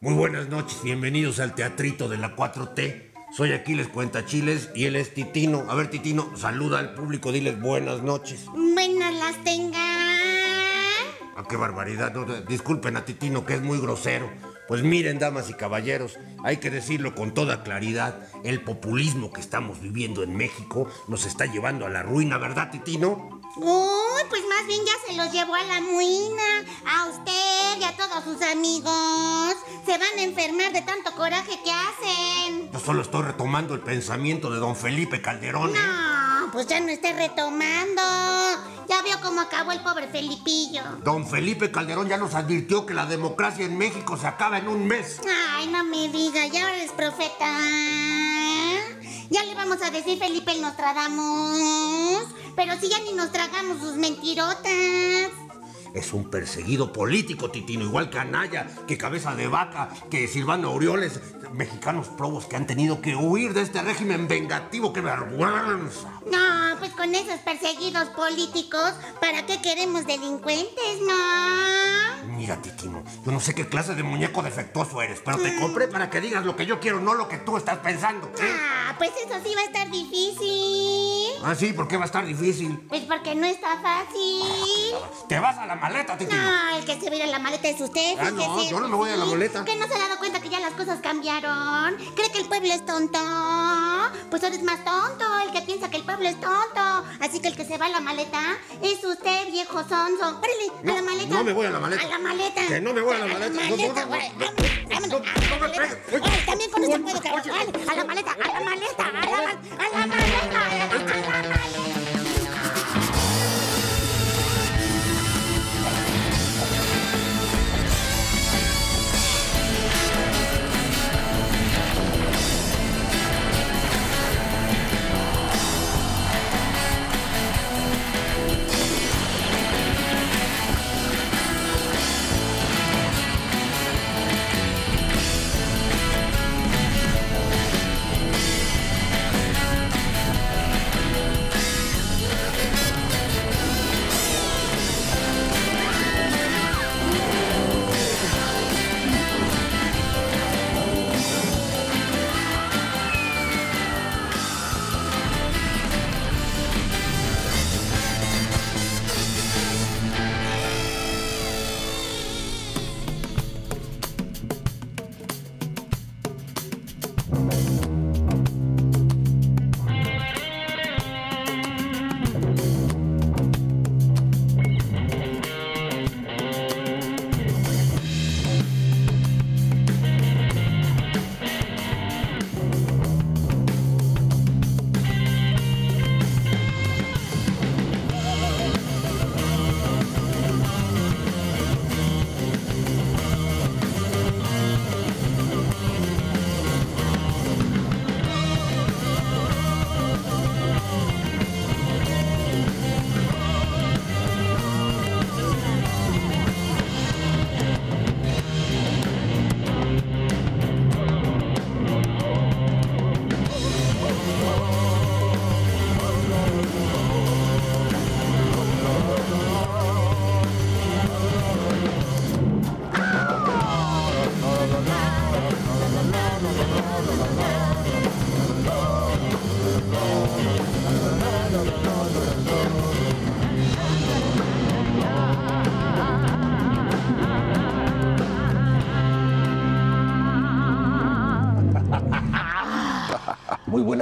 Muy buenas noches, bienvenidos al Teatrito de la 4T. Soy Aquiles Cuentachiles y él es Titino. A ver, Titino, saluda al público, diles buenas noches. Buenas las tengan. Ah, qué barbaridad. No, disculpen a Titino, que es muy grosero. Pues miren, damas y caballeros, hay que decirlo con toda claridad, el populismo que estamos viviendo en México nos está llevando a la ruina, ¿verdad, Titino? Uy, pues más bien ya se los llevó a la muina. A usted y a todos sus amigos. Se van a enfermar de tanto coraje que hacen. Yo solo estoy retomando el pensamiento de don Felipe Calderón. ¿eh? No, pues ya no esté retomando. Ya vio cómo acabó el pobre Felipillo. Don Felipe Calderón ya nos advirtió que la democracia en México se acaba en un mes. Ay, no me diga, ya eres profeta. Ya le vamos a decir Felipe el Nostradamus. Pero si ya ni nos tragamos sus mentirotas. Es un perseguido político, Titino, igual Anaya, que Cabeza de Vaca, que Silvano Aureoles, mexicanos probos que han tenido que huir de este régimen vengativo. ¡Qué vergüenza! No, pues con esos perseguidos políticos, ¿para qué queremos delincuentes, no? Mira, Titino, yo no sé qué clase de muñeco defectuoso eres, pero te compré para que digas lo que yo quiero, no lo que tú estás pensando. ¿eh? Ah, pues eso sí va a estar difícil. Ah, sí, ¿por qué va a estar difícil? Pues porque no está fácil. Te vas a la maleta, Titino. No, el que se va a ir a la maleta es usted. Ah, no, yo no me voy a la maleta. ¿Que no se ha dado cuenta que ya las cosas cambiaron? ¿Cree que el pueblo es tonto? Pues eres más tonto, el que piensa que el pueblo es tonto. Así que el que se va a la maleta es usted, viejo sonso. Órale, No, a la maleta. no me voy a la maleta. A la maleta. Que no me voy a la maleta. A la maleta, güey. no, no, Vámonos, no, vámonos, no a la maleta. también con Oye, puedo. Órale, A la maleta, a la maleta, a la, a la maleta, a la maleta.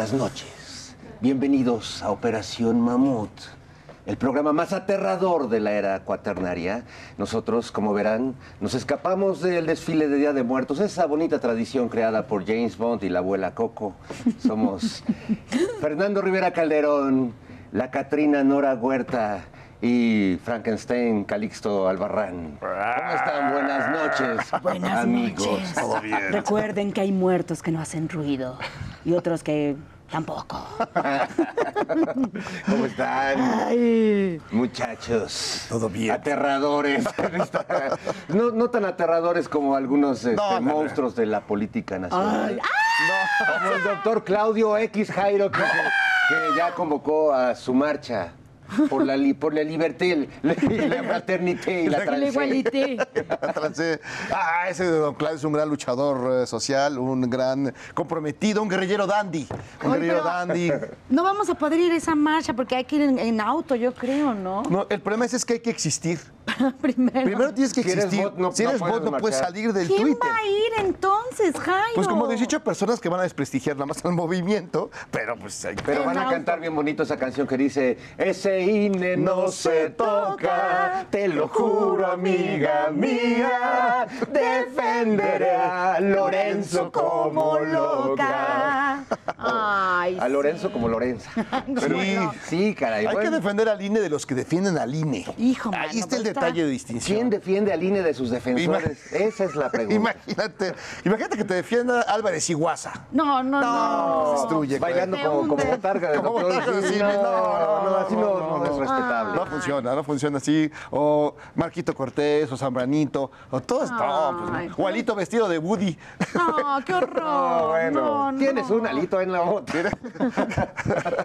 Buenas noches. Bienvenidos a Operación Mamut, el programa más aterrador de la era cuaternaria. Nosotros, como verán, nos escapamos del desfile de Día de Muertos, esa bonita tradición creada por James Bond y la abuela Coco. Somos Fernando Rivera Calderón, la Catrina Nora Huerta y Frankenstein Calixto Albarrán. ¿Cómo están? Buenas noches, Buenas amigos. noches. Todo bien. Recuerden que hay muertos que no hacen ruido y otros que tampoco. ¿Cómo están? Ay, Muchachos. Todo bien. Aterradores. no, no tan aterradores como algunos este, no, no. monstruos de la política nacional. Como el doctor Claudio X Jairo, que, que ya convocó a su marcha Por la, li- por la liberté, la, la fraternité y la igualité. Ah, ese de Don Claudio es un gran luchador eh, social, un gran comprometido, un guerrillero dandy. Un Oye, guerrillero dandy. No vamos a poder ir a esa marcha porque hay que ir en, en auto, yo creo, ¿no? No, el problema es, es que hay que existir. Primero. Primero tienes que Si eres existir. bot, no- si no eres puedes bot, no puedes salir del ¿Quién Twitter. va a ir entonces, Jairo? Pues como 18 personas que van a desprestigiar nada más el movimiento, pero pues hay Pero van a cantar bien bonito esa canción que dice Ese INE no se toca, te lo juro amiga mía, defenderé a Lorenzo como loca. Ay, A Lorenzo como Lorenza. Pero Sí. sí, caray. Hay que defender al INE de los que defienden al INE. Hijo, Ahí mano, está el está- detalle de distinción. ¿Quién defiende al INE de sus defensores? Esa es la pregunta. Imagínate, imagínate que te defienda Álvarez Iguaza. No, no, no. se destruye. Bailando como, como botarga de Como doctor cine. No, no, no, así no, no es respetable. No funciona, no funciona así. O Marquito Cortés, o Zambranito, o todo esto. No, pues, no. o Alito vestido de Woody. No, qué horror. No, bueno, No, no. tienes un alito en la bota.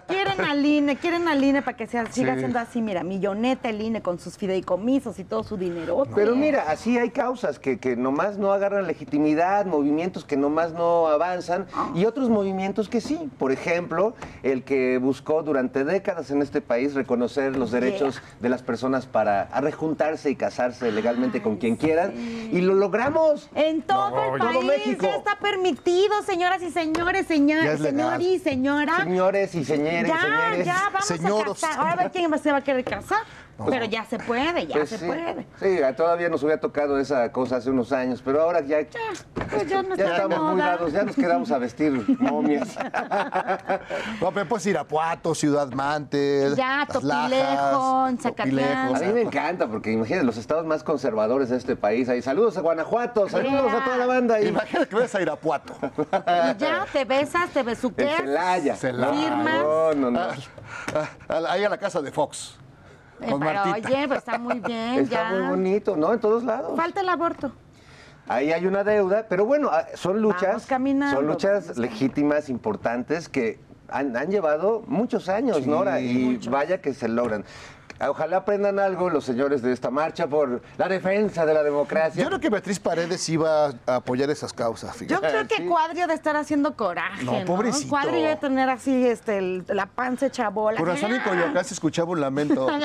Quieren al INE, quieren al INE para que sea, siga Sí. siendo así, mira, milloneta el INE con sus fideicomisos y todo su dinero. Pero mira, así hay causas que, que nomás no agarran legitimidad, movimientos que nomás no avanzan y otros movimientos que sí. Por ejemplo, el que buscó durante décadas en este país reconocer los derechos de las personas para a rejuntarse y casarse legalmente con quien quieran. Y lo logramos. En todo No, el todo país México. ya está permitido, señoras y señores, señor, señor y señora. Señores y señores, ya, señores. ya, vamos señoros. a casar. Ahora a ver quién se va a querer casar. Pero ya se puede, ya Pues se sí, puede. sí, todavía nos hubiera tocado esa cosa hace unos años, pero ahora ya, Pues ya no ya estamos muy dados, ya nos quedamos a vestir momias. No, pero pues Irapuato, Ciudad Mante, Ya, Topilejón, Zacatlán. A mí me encanta, porque imagínate, los estados más conservadores de este país. Ahí, saludos a Guanajuato, saludos a toda la banda ahí. Imagínate que ves a Irapuato. Y ya te besas, te besuqueas. Celaya. Celaya. Firmas. No, no, no. Ah, ah, ahí a la casa de Fox. Con pero Martita. oye, pues está muy bien, Está ya. muy bonito, ¿no? En todos lados. Falta el aborto. Ahí hay una deuda, pero bueno, ah, son luchas, son luchas legítimas, importantes, que han, han llevado muchos años, Nora, y vaya que se logran. Ojalá aprendan algo los señores de esta marcha por la defensa de la democracia. Yo creo que Beatriz Paredes iba a apoyar esas causas, fíjate. Yo creo que Sí. Cuadrio de estar haciendo coraje. No, No, pobrecito. Cuadrio debe tener así este, el- la panza hecha bola. Por razón en Coyoacán se escuchaba un lamento.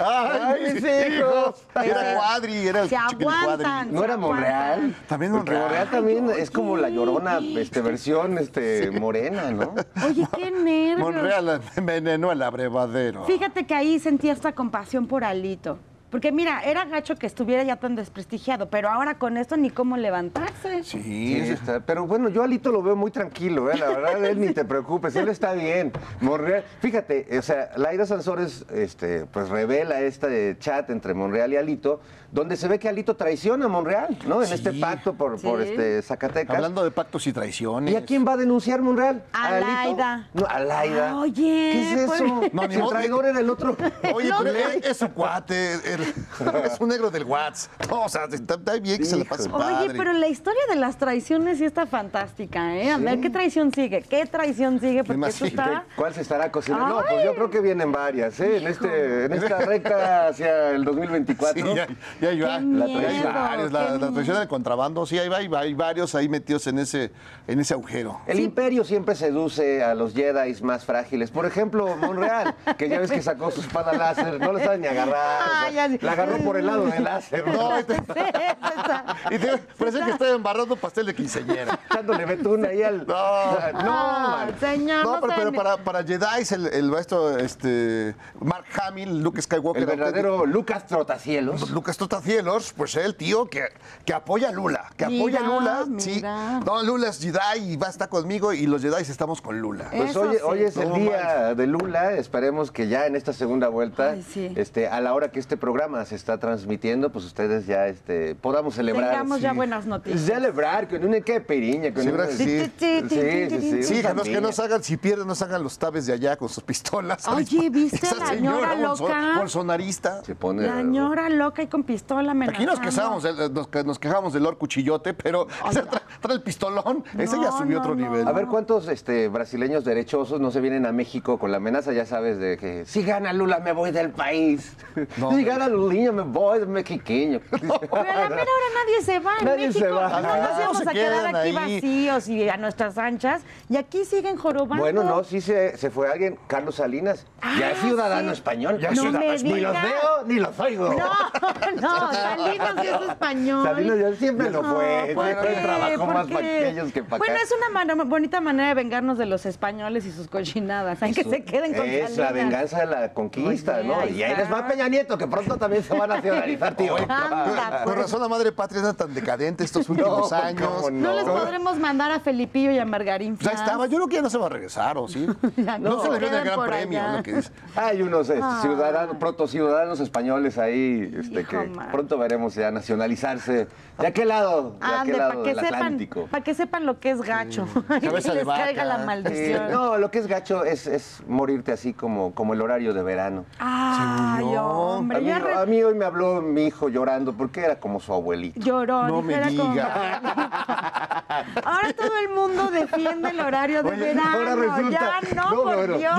¡Ay, mis hijos! Era Cuadri, era el Se aguantan. Cuadri. ¿No era Monreal? También Monreal. Monreal también es como la llorona, este, versión este, morena, ¿no? Oye, qué nervios. Monreal envenenó el abrevadero. Fíjate que ahí sentí esta compasión por Alito. Porque mira, era gacho que estuviera ya tan desprestigiado, pero ahora con esto ni cómo levantarse. Sí, está- Pero bueno, yo a Alito lo veo muy tranquilo, ¿eh? la verdad, él ni te preocupes, él está bien. Monreal, fíjate, o sea, Laira Sansores este, pues revela este chat entre Monreal y Alito, donde se ve que Alito traiciona a Monreal, ¿no? En Sí. este pacto por, Sí. por este Zacatecas. Hablando de pactos y traiciones. ¿Y a quién va a denunciar Monreal? A Alito? Laida. No, a Laida. Oye, ¿Qué es pues- eso? No, ni Si el traidor era el otro. Oye, pero no. es, es su cuate, el- es un negro del Whats. No, o sea, está, está bien que se la pase padre. Oye, pero la historia de las traiciones sí está fantástica, ¿eh? A ver, ¿qué traición sigue? ¿Qué traición sigue? Porque Imagínate. está... ¿Cuál se estará cocinando? No, pues yo creo que vienen varias, ¿eh? En, este, en esta recta hacia el 2024. Sí, ya, ya, La- miedo, hay varios, la, qué la miedo. traición del contrabando, sí, hay, hay, hay varios ahí metidos en ese, en ese agujero. El imperio siempre seduce a los Jedi más frágiles. Por ejemplo, Monreal, que ya ves que sacó su espada láser, no la sabe ni agarrar. o sea, la agarró por el lado del láser. No, y te- Sí, esa- y te- parece que está embarrando pastel de quinceñera. Echándole betún ahí al. No. no, señor, No, pero, pero para, para Jedi, el, el maestro este, Mark Hamill, Luke Skywalker. El verdadero Lucas Trotacielos. Lucas Totacielos, pues el tío que, que apoya a Lula, que apoya a Mira, Lula, sí. No, Lula es Jedi y va a estar conmigo y los Jedi estamos con Lula. Pues Eso hoy, sí. hoy es el día de Lula. Esperemos que ya en esta segunda vuelta, Ay, sí. este, a la hora que este programa programa se está transmitiendo, pues ustedes ya este, podamos celebrar. Tengamos ya Sí. buenas noticias. Celebrar con una quepiriña, con Sí, una... ¿verdad que sí? sí, sí, sí, que nos, que nos hagan, si pierden, nos hagan los tabes de allá con sus pistolas. Oye, ¿viste Esa la señora loca? bolsonarista. Se pone... La ñora loca y con pistola Aquí nos amenazando. del- nos, nos quejamos del Lord Cuchillote, pero trae, el pistolón. Ese ya subió no, otro no. nivel. A ver cuántos este, brasileños derechosos no se vienen a México con la amenaza, ya sabes, de que si gana Lula me voy del país. No, si gana Luliño me voy de mexiqueño. Pero a la mera hora nadie se va en Nadie México. se va. No nos íbamos a quedar aquí ahí. vacíos y a nuestras anchas. Y aquí siguen jorobando. Bueno, no, sí se, se fue alguien, Carlos Salinas. ya es Ah, ciudadano sí. español. Ya es No ciudadano me Ni los veo ni los oigo. No, no, Salinas sí es español. Salinas ya siempre lo fue. ¿por siempre trabajó ¿Por más para aquellos que para Bueno, acá. es una bonita manera de vengarnos de los españoles y sus cochinadas. Hay que se queden con Es la venganza de la conquista, ¿no? Y ahí les va. Peña Nieto, que pronto también se va a nacionalizar, tío. Anda, Con pues. razón la madre patria anda tan decadente estos últimos No, años. cómo No les podremos mandar a Felipillo y a Margarín Ya estaba, yo creo que ya no se va a regresar, ¿o sí? Ya no, no, se le viene el gran por premio, allá. lo que dice. Hay unos este, ciudadanos, proto ciudadanos españoles ahí este, Hijo, que man. pronto veremos ya nacionalizarse. ¿De aquel lado? ¿De Ande, aquel para lado que del sepan, Atlántico? para que sepan lo que es gacho. que Cabeza de les caiga la Sí, maldición. no, lo que es gacho es, es morirte así como, como el horario de verano. Ay, hombre, mí, ya re- a mí hoy me habló mi hijo llorando porque era como su abuelito. lloró. No me como- diga. Ahora todo el mundo defiende el horario de Oye, verano. ahora resulta- ya no, No, por bueno, Dios.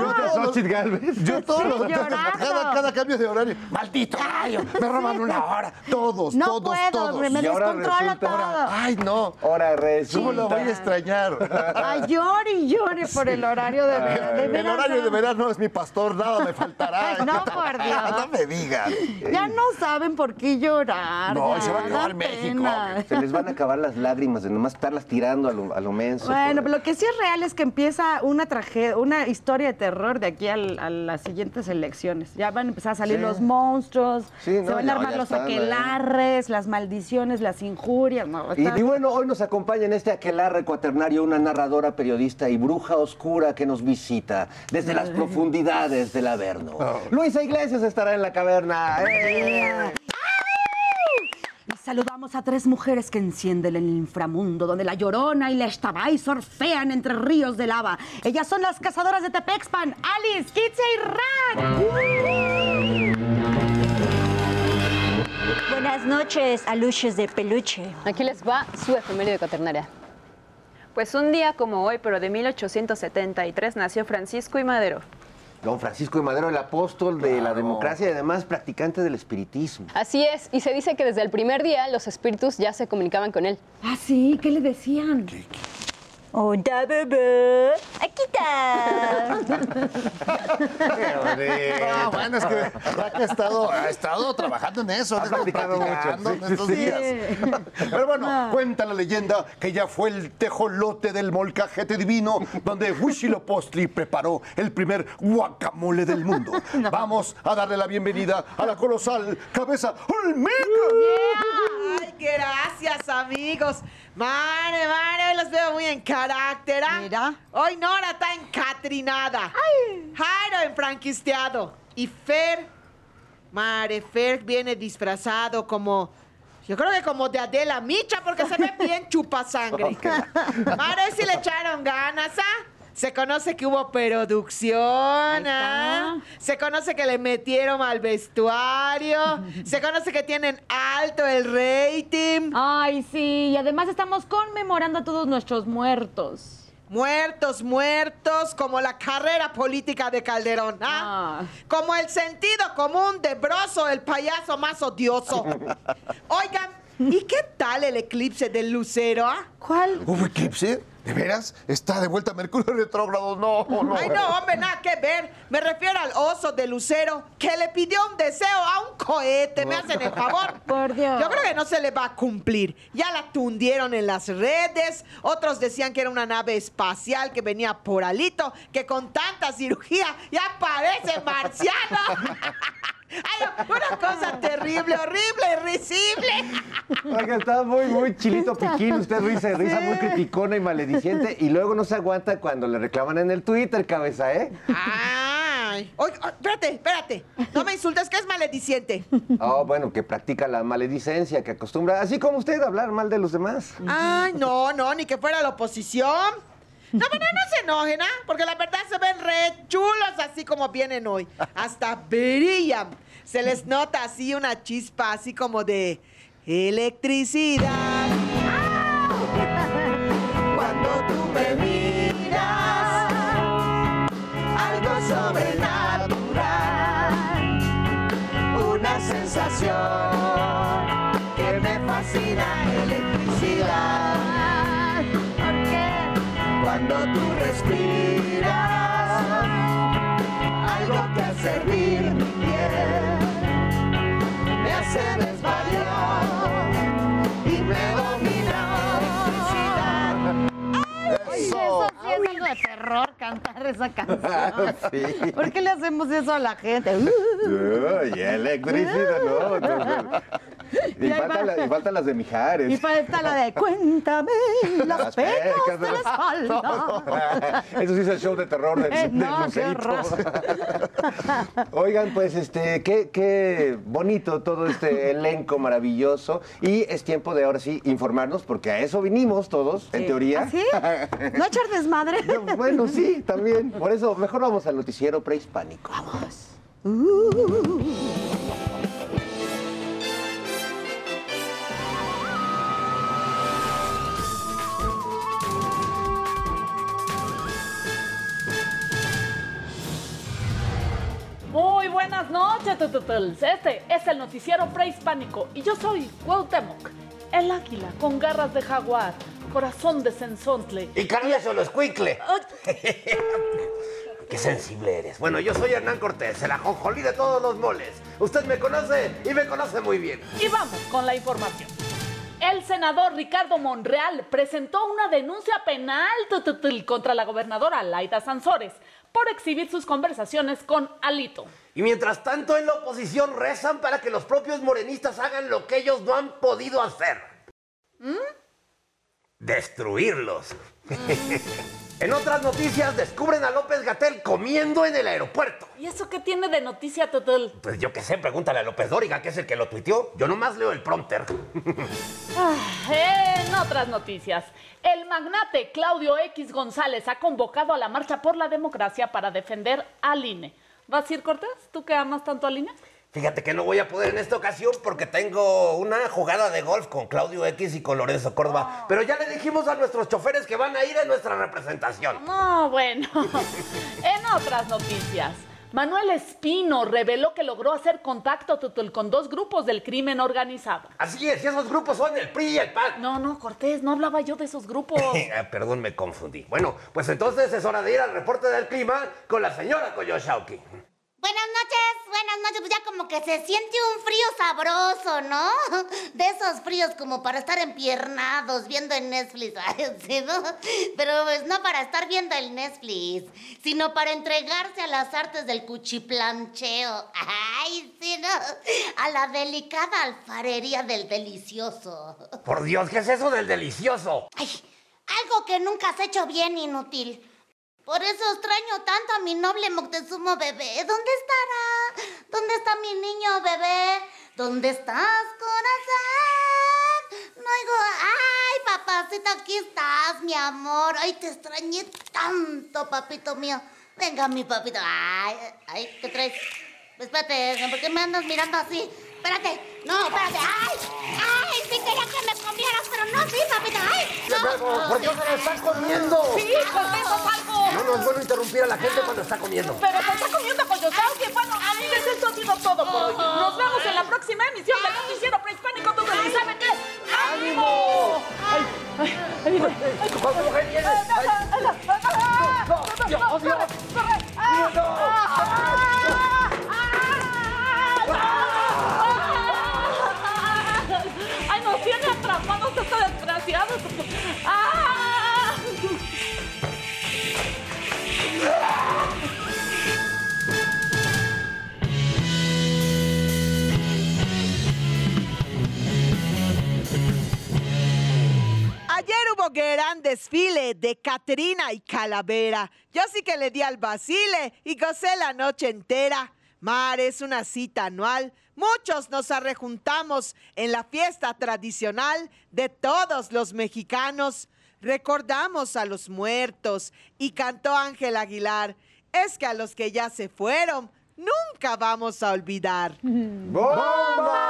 yo Gálvez. Yo los llorando. cada, cada cambio de horario. Maldito horario, me roban una hora. Todos, No todos, puedo, todos. me Y ahora descontrolo resulta- todo. Ay, no. Ahora resulta. ¿Cómo lo voy a extrañar? Ay, llore y llore por el horario de, ver- de El verano. horario de verano es mi pastor, nada me faltará. Ay, no, por Dios. No me digan. Ya no saben por qué llorar. No, ya, se va a acabar México. pena. Se les van a acabar las lágrimas de nomás estarlas tirando a lo, a lo menso. Bueno, por- pero lo que sí es real es que empieza una tragedia, una historia de terror de aquí al- a las siguientes elecciones. Ya van a empezar a salir Sí. los monstruos, Sí, no, se van a armar los están, ¿eh? aquelarres, las maldiciones, las injurias. No, Y, está- y bueno, hoy nos acompaña en este aquelarre cuaternario una narradora, periodista y bruja oscura que nos visita desde las profundidades del Averno. Oh. Luisa Iglesias estará en la caverna. Y saludamos a tres mujeres que encienden el inframundo, donde la Llorona y la Estabay surfean entre ríos de lava. Ellas son las cazadoras de Tepexpan, Alice, Kitse y Rat. Buenas noches, aluches de peluche. Aquí les va su efeméride cuaternaria. Pues un día como hoy, pero de 1873, nació Francisco y Madero. Don Francisco de Madero, el apóstol de la democracia y además practicante del espiritismo. Así es, y se dice que desde el primer día los espíritus ya se comunicaban con él. Ah, sí, ¿qué le decían? Hola, bebé. Aquí está. Ah, bueno, es que ha estado, ha estado trabajando en eso, ha practicando mucho, en estos días. Pero bueno, cuenta la leyenda que ya fue el tejolote del molcajete divino donde Huitzilopochtli preparó el primer guacamole del mundo. Vamos a darle la bienvenida a la colosal cabeza Olmeca. Ay, gracias, amigos. Mare, mare, hoy los veo muy en carácter. ¿ah? Mira. Hoy Nora está encatrinada. Jairo enfranquisteado. Y Fer, Mare, Fer viene disfrazado como. Yo creo que como de Adela Micha, porque se ve bien chupasangre. Mare, si le echaron ganas, ¿ah? Se conoce que hubo producción, ¿ah? Se conoce que le metieron al vestuario. Se conoce que tienen alto el rating. Ay, sí, y además estamos conmemorando a todos nuestros muertos. Muertos, muertos, como la carrera política de Calderón, ¿ah? Ah. Como el sentido común de Broso, el payaso más odioso. Oigan, ¿y qué tal el eclipse del Lucero, ah? ¿Cuál? ¿Hubo eclipse? ¿De veras? ¿Está de vuelta Mercurio retrógrado? No, no. Ay, no, hombre, nada que ver. Me refiero al oso de Lucero que le pidió un deseo a un cohete. ¿Me hacen el favor? Por Dios. Yo creo que no se le va a cumplir. Ya la tundieron en las redes. Otros decían que era una nave espacial que venía por alito, que con tanta cirugía ya parece marciano. Ay, una cosa terrible, horrible, risible. Oiga, está muy, muy chilito piquín. Usted risa risa, muy criticona y malediciente. Y luego no se aguanta cuando le reclaman en el Twitter, cabeza, ¿eh? Ay, oye, espérate, espérate. No me insultes, que es malediciente. Oh, bueno, que practica la maledicencia, que acostumbra, así como usted, a hablar mal de los demás. Ay, no, no, ni que fuera la oposición. No, pero no se enojen, ¿ah? Porque la verdad se ven re chulos así como vienen hoy. Hasta brillan. Se les nota así una chispa así como de electricidad. Que me fascina, electricidad. Cuando tú respiras, algo que hace es algo de terror cantar esa canción. Sí. ¿Por qué le hacemos eso a la gente? Uy, electricidad, no. Y, la- faltan las de Mijares. Y falta la de cuéntame las pecas de la espalda. Eso sí es el show de terror del, Eh, no. Oigan, pues este, qué, qué bonito todo este elenco maravilloso. Y es tiempo de ahora sí informarnos, porque a eso vinimos todos, en teoría. ¿Ah, sí? ¿No echar desmadre? Bueno, sí, también. Por eso, mejor vamos al noticiero prehispánico. Vamos. Muy buenas noches, tututels. Este es el noticiero prehispánico y yo soy Cuauhtémoc, el águila con garras de jaguar, corazón de sensontle. Y cambia solo escuincle. Qué sensible eres. Bueno, yo soy Hernán Cortés, el ajonjolí de todos los moles. Usted me conoce y me conoce muy bien. Y vamos con la información. El senador Ricardo Monreal presentó una denuncia penal contra la gobernadora Laida Sansores por exhibir sus conversaciones con Alito. Y mientras tanto en la oposición rezan para que los propios morenistas hagan lo que ellos no han podido hacer. Destruirlos. En otras noticias descubren a López Gatel comiendo en el aeropuerto. ¿Y eso qué tiene de noticia, Tutul? Pues yo qué sé, pregúntale a López Dóriga, que es el que lo tuiteó. Yo nomás leo el prompter. Ah, En otras noticias, el magnate Claudio X González ha convocado a la Marcha por la Democracia para defender al INE. ¿Vas a ir, Cortés? ¿Tú que amas tanto al INE? Fíjate que no voy a poder en esta ocasión porque tengo una jugada de golf con Claudio X y con Lorenzo Córdoba. Pero ya le dijimos a nuestros choferes que van a ir en nuestra representación. No, bueno. en otras noticias, Manuel Espino reveló que logró hacer contacto con dos grupos del crimen organizado. Así es, y esos grupos son el PRI y el PAN. No, no, Cortés, no hablaba yo de esos grupos. Ah, Perdón, me confundí. Bueno, pues entonces es hora de ir al reporte del clima con la señora Koyoshauki. Buenas noches, buenas noches. Pues ya como que se siente un frío sabroso, ¿no? De esos fríos como para estar empiernados viendo el Netflix, ¿sí, no? Pero pues no para estar viendo el Netflix, sino para entregarse a las artes del cuchiplancheo. Ay, sí, ¿no? A la delicada alfarería del delicioso. Por Dios, ¿qué es eso del delicioso? Ay, algo que nunca has hecho bien, inútil. Por eso extraño tanto a mi noble Moctezumo bebé. ¿Dónde estará? ¿Dónde está mi niño bebé? ¿Dónde estás, corazón? No oigo. ¡Ay, papacito, aquí estás, mi amor! ¡Ay, te extrañé tanto, papito mío! Venga, mi papito. ¡Ay, ay, ¿qué traes? Espérate, ¿por qué me andas mirando así? Espérate, no, espérate. ¡Ay! ¡Ay! Sí quería que me comieras, pero no, sí, papito. ¡Ay! No. ¿Por qué se lo están comiendo? Sí, haz algo. No vuelvo a interrumpir a la gente cuando está comiendo. Pero se está comiendo Coyosauki. Bueno, amigos, esto ha sido todo por hoy. Nos vemos en la próxima emisión del Noticiero Prehispánico Tutul. ¿Y saben qué? ¡Ánimo! ¡Ay, ay, ay, viene! ay, ¿Cómo que viene? ¡No, Dios, Dios. ¡Ay, Gran desfile de Catrina y Calavera. Yo sí que le di al Basile y gocé la noche entera. Mar es una cita anual. Muchos nos arrejuntamos en la fiesta tradicional de todos los mexicanos. Recordamos a los muertos y cantó Ángel Aguilar. Es que a los que ya se fueron, nunca vamos a olvidar.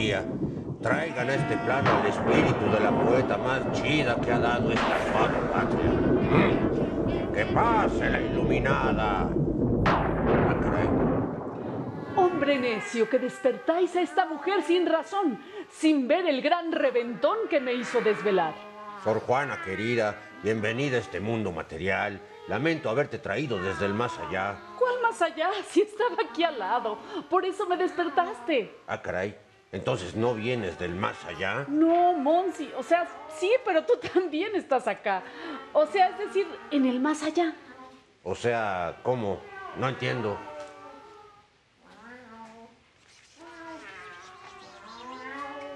poesía, traigan a este plano el espíritu de la poeta más chida que ha dado esta suave patria. Mm. ¡Que pase la iluminada! Ah, caray. Hombre necio, que despertáis a esta mujer sin razón, sin ver el gran reventón que me hizo desvelar. Sor Juana querida, bienvenida a este mundo material. Lamento haberte traído desde el más allá. ¿Cuál más allá? Si estaba aquí al lado. Por eso me despertaste. Ah, caray. Entonces no vienes del más allá. No, Monsi. O sea, sí, pero tú también estás acá. O sea, es decir, en el más allá. O sea, ¿cómo? No entiendo.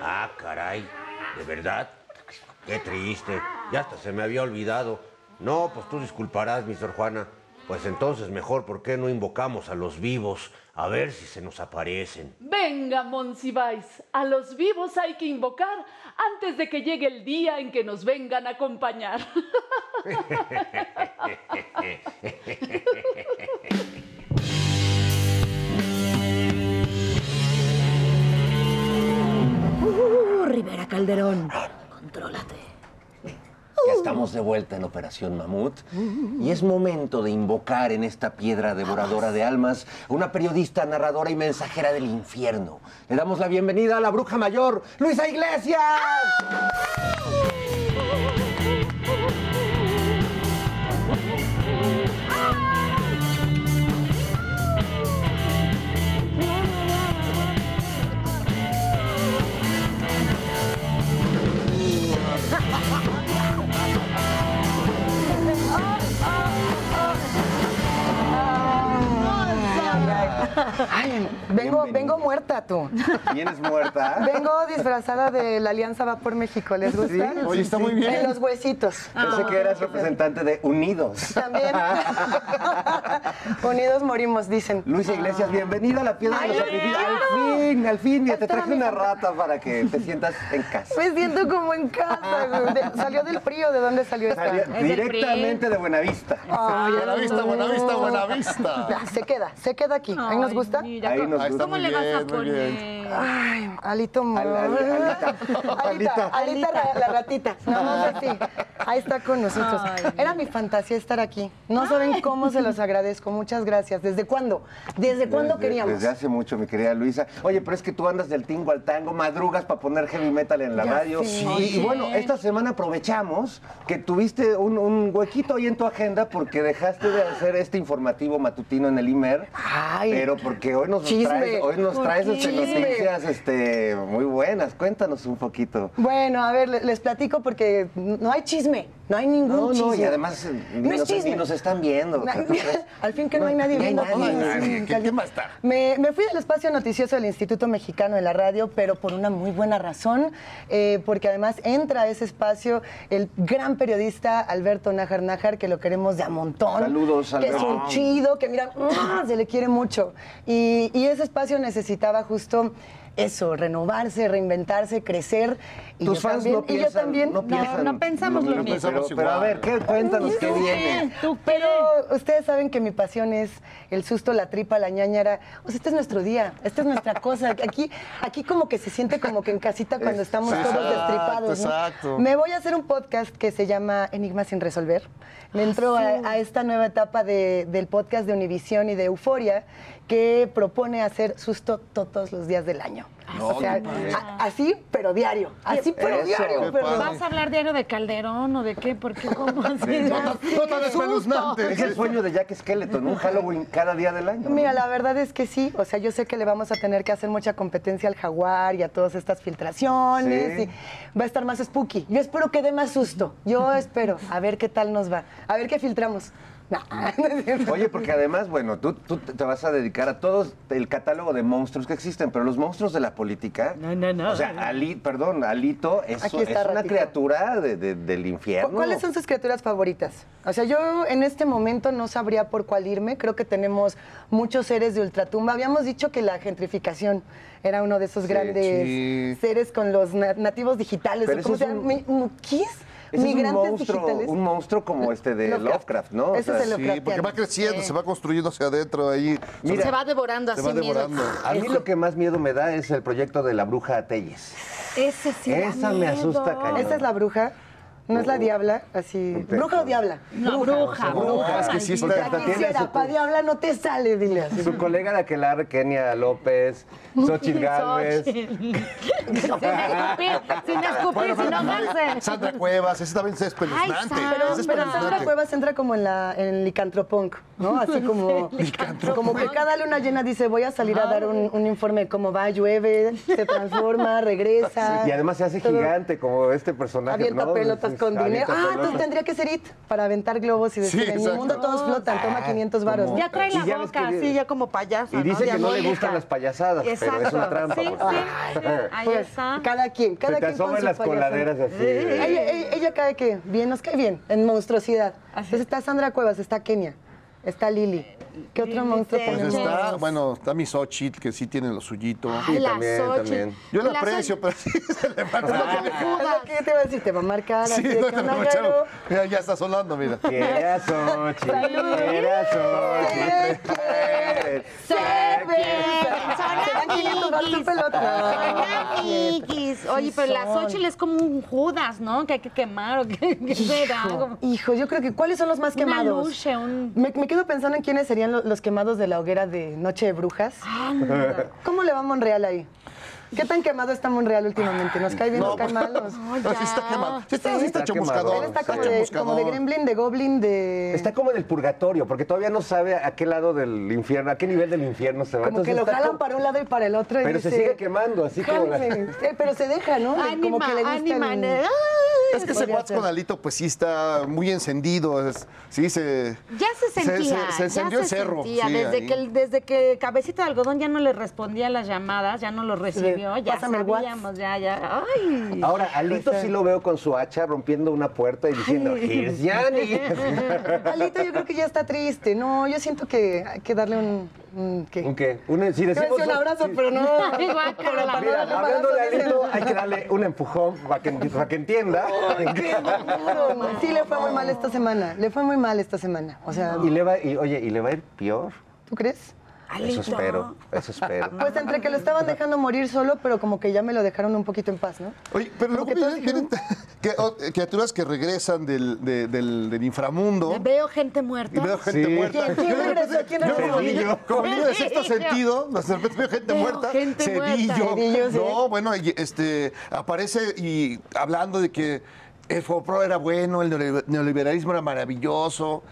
Ah, caray. ¿De verdad? Qué triste. Ya hasta se me había olvidado. No, pues tú disculparás, mi Sor Juana. Pues entonces mejor, ¿por qué no invocamos a los vivos? A ver si se nos aparecen. Venga, Monsiváis. A los vivos hay que invocar antes de que llegue el día en que nos vengan a acompañar. Uh, Rivera Calderón, contrólate. Ya estamos de vuelta en Operación Mamut y es momento de invocar en esta piedra devoradora de almas una periodista, narradora y mensajera del infierno. Le damos la bienvenida a la bruja mayor, Luisa Iglesias. Ay, vengo, vengo muerta tú. ¿Vienes muerta? Vengo disfrazada de la Alianza Va por México. ¿Les gusta? Sí, oye, está muy En bien. los huesitos. Pensé que eras representante de Unidos. También. Unidos morimos, dicen. Luisa Iglesias, bienvenida a la piedra de los sacrificios. Al fin, al fin, mira, te traje una rata para que te sientas en casa. Me siento como en casa. De- ¿Salió del frío? ¿De dónde salió esta? Salió directamente de Buenavista. Ay, Buenavista, no. Buenavista, Buenavista. Ya, Se queda, se queda aquí. Ahí nos gusta. Ahí nos gusta. muy bien, muy bien. Ay, Alito. Al- al- alita. Alita, Alita. Alita, la, la ratita. No, no sé si. Ahí está con nosotros. Era mi fantasía estar aquí. No saben cómo se los agradezco. Muchas gracias. ¿Desde cuándo? ¿Desde cuándo Desde- queríamos? Desde hace mucho, mi querida Luisa. Oye, pero es que tú andas del tingo al tango, madrugas para poner heavy metal en la Ya radio. sé. Y, y bueno, esta semana aprovechamos que tuviste un, un huequito ahí en tu agenda porque dejaste de hacer este informativo matutino en el IMER. Ay. pero porque hoy nos Chisme. traes, hoy nos ¿Por traes este, noticias este, muy buenas. Cuéntanos un poquito. Bueno, a ver, le- les platico porque no hay chisme. No hay ningún No, chisme. no, y además ni, No nos, chisme. ni nos están viendo. Al fin que no hay nadie viendo. nadie, Ay, nadie. sí, ¿Quién- quién va a estar? Me, me fui al espacio noticioso del Instituto Mexicano de la Radio, pero por una muy buena razón, eh, porque además entra a ese espacio el gran periodista Alberto Nájar Nájar, que lo queremos de a montón. Saludos, Que es un Alberto. chido, que mira, se le quiere mucho. Y, y ese espacio necesitaba justo eso, renovarse, reinventarse, crecer. Y Tus yo fans también, no y piensan, yo también. no piensan, no pensamos lo mismo. Pero, Pensamos pero a ver, ¿qué, cuéntanos qué viene. ¿Tú qué? Pero ustedes saben que mi pasión es el susto, la tripa, la ñañara. O sea, este es nuestro día, esta es nuestra cosa. Aquí, aquí como que se siente como que en casita cuando estamos todos destripados. ¿no? exacto. Me voy a hacer un podcast que se llama Enigmas sin resolver. Le entro a, a esta nueva etapa de- del podcast de Univisión y de Euforia que propone hacer susto todos los días del año. diario. o sea, a- así, pero diario. Así, pero Eso. diario. Pero-. ¿Vas a hablar diario de Calderón o de qué? ¿Por qué? ¿Cómo así? No, no, no tan espeluznante. Es el sueño de Jack Skeleton, un Halloween cada día del año. Mira, la verdad es que sí. O sea, yo sé que le vamos a tener que hacer mucha competencia al jaguar y a todas estas filtraciones. Sí. Y va a estar más spooky. Yo espero que dé más susto. Yo espero. A ver qué tal nos va. A ver qué filtramos. No. Oye, porque además, bueno, tú, tú te vas a dedicar a todo el catálogo de monstruos que existen, pero los monstruos de la política. No, no, no. O sea, Ali, perdón, Alito es, una criatura de- de- del infierno. ¿Cu- ¿Cuáles son sus criaturas favoritas? O sea, yo en este momento no sabría por cuál irme. Creo que tenemos muchos seres de ultratumba. Habíamos dicho que la gentrificación era uno de esos Sí, grandes sí. seres con los na- nativos digitales. Pero ¿o ¿Cómo se es llama? un- Mi- ¿Muquis? Ese es un monstruo, digitales. un monstruo como este de Lovecraft. Lovecraft, ¿no? O Ese sea, es el Sí, porque va creciendo, se va construyendo hacia adentro ahí. Mira, se va devorando se así va miedo. devorando. A mí lo que más miedo me da es el proyecto de la bruja Telles. Ese sí da Esa me miedo. asusta cañón. Esa es la bruja. No es la diabla, así. ¿Bruja o diabla? No, bruja, Bruja, es que sí Porque está. tiene quisiera, su- pa' diabla no te sale, dile así. Su colega de aquelarre, Kenia López, Xochitl Galvez. Sin escupir, sin escupir, sin ahogarse. Sandra Cuevas, ese también es espeluznante. Ay, Pero, es pero Sandra. Cuevas entra como en la en licantropunk, ¿no? Así como, como que cada luna llena dice, voy a salir a dar un, un informe de cómo va, llueve, se transforma, regresa. Y además se hace todo. gigante como este personaje. Avienta ¿no? pelotas con avienta dinero. Ah, entonces pelotas. tendría que ser IT para aventar globos y decir, Sí, en mi mundo todos flotan, toma 500 varos. como- Ya trae la boca así, ya como payasa. Y dice ¿no? que no le gustan las payasadas, pero es Exacto. una trampa. Sí, sí. Ahí Pues, está. cada quien, cada quien con las payasada. coladeras así. Ella, ella- ella cae que bien, nos cae bien, en monstruosidad. Entonces está Sandra Cuevas, está Kenia, está Lili. ¿Qué otro Lili monstruo. Pues tenemos? está, bueno, está mi Xochitl, que sí tiene lo suyito. Ay, la también, Xochitl. también. Yo la La aprecio, pero sí se levanta. Es lo que te iba a decir, te va a marcar Sí, así de no que te? Mira, ya está sonando, mira. Quiera Xochitl, quiera Xochitl. Se dan 500 varos en pelota. Amiguis. Oye, pero la Xochitl es como un Judas, ¿no? Que hay que quemar o que. Como Hijo, yo creo que ¿cuáles son los más una quemados? luche, un... Me, me quedo pensando en quiénes serían lo- los quemados de la hoguera de Noche de Brujas. ¿Cómo le va Monreal ahí? ¿Qué tan quemado está Monreal últimamente? ¿Nos cae bien, No, nos cae mal? Nos- No, sí está quemado. Sí está, Sí. sí está quemador. Él está como está de, como de Gremlin, de Goblin, de... Está como en el purgatorio, porque todavía no sabe a qué lado del infierno, a qué nivel del infierno se va. Como que Entonces lo está jalan como- para un lado y para el otro. y Pero se dice, sigue quemando, así como la... Eh, Pero se deja, ¿no? De- como Ánima, que le gusta ánima. el- Ay, Es que ese ser. con Alito, pues sí está muy encendido. es- sí, se. Ya se sentía, Se, se encendió ya el se cerro. sentía. sí, desde, ahí. que, desde que Cabecita de Algodón ya no le respondía a las llamadas, ya no lo recibió, ya Whats. sabíamos, ya, ya. Ay. Ahora, Alito sí lo veo con su hacha rompiendo una puerta y diciendo, Here's Yanni. Alito yo creo que ya está triste. No, yo siento que hay que darle un... un ¿qué? ¿Un qué? Un, si decimos, un abrazo, pero no. Pero para no Mira, hablando de Alito, hay que darle un empujón para que, para que entienda. Qué duro, man. Sí, le fue muy mal esta semana. Le fue muy mal esta semana. O sea, Y le va, y, oye, ¿y le va a ir peor? ¿tú crees? Eso espero, eso espero. Pues entre que lo estaban dejando morir solo, pero como que ya me lo dejaron un poquito en paz, ¿no? Oye, pero luego vienen, vienen que- criaturas que regresan del, de- del, del inframundo. Veo gente muerta. Y veo gente Sí. muerta. ¿Quién- Yo regresó? ¿Quién yo regresó? como niño-. Como niño de sexto sentido, de repente veo gente Veo muerta. gente muerta. Cedillo. Cedillo, sí. No, bueno, este, aparece y hablando de que el FOPRO era bueno, el neoliber- neoliberalismo era maravilloso.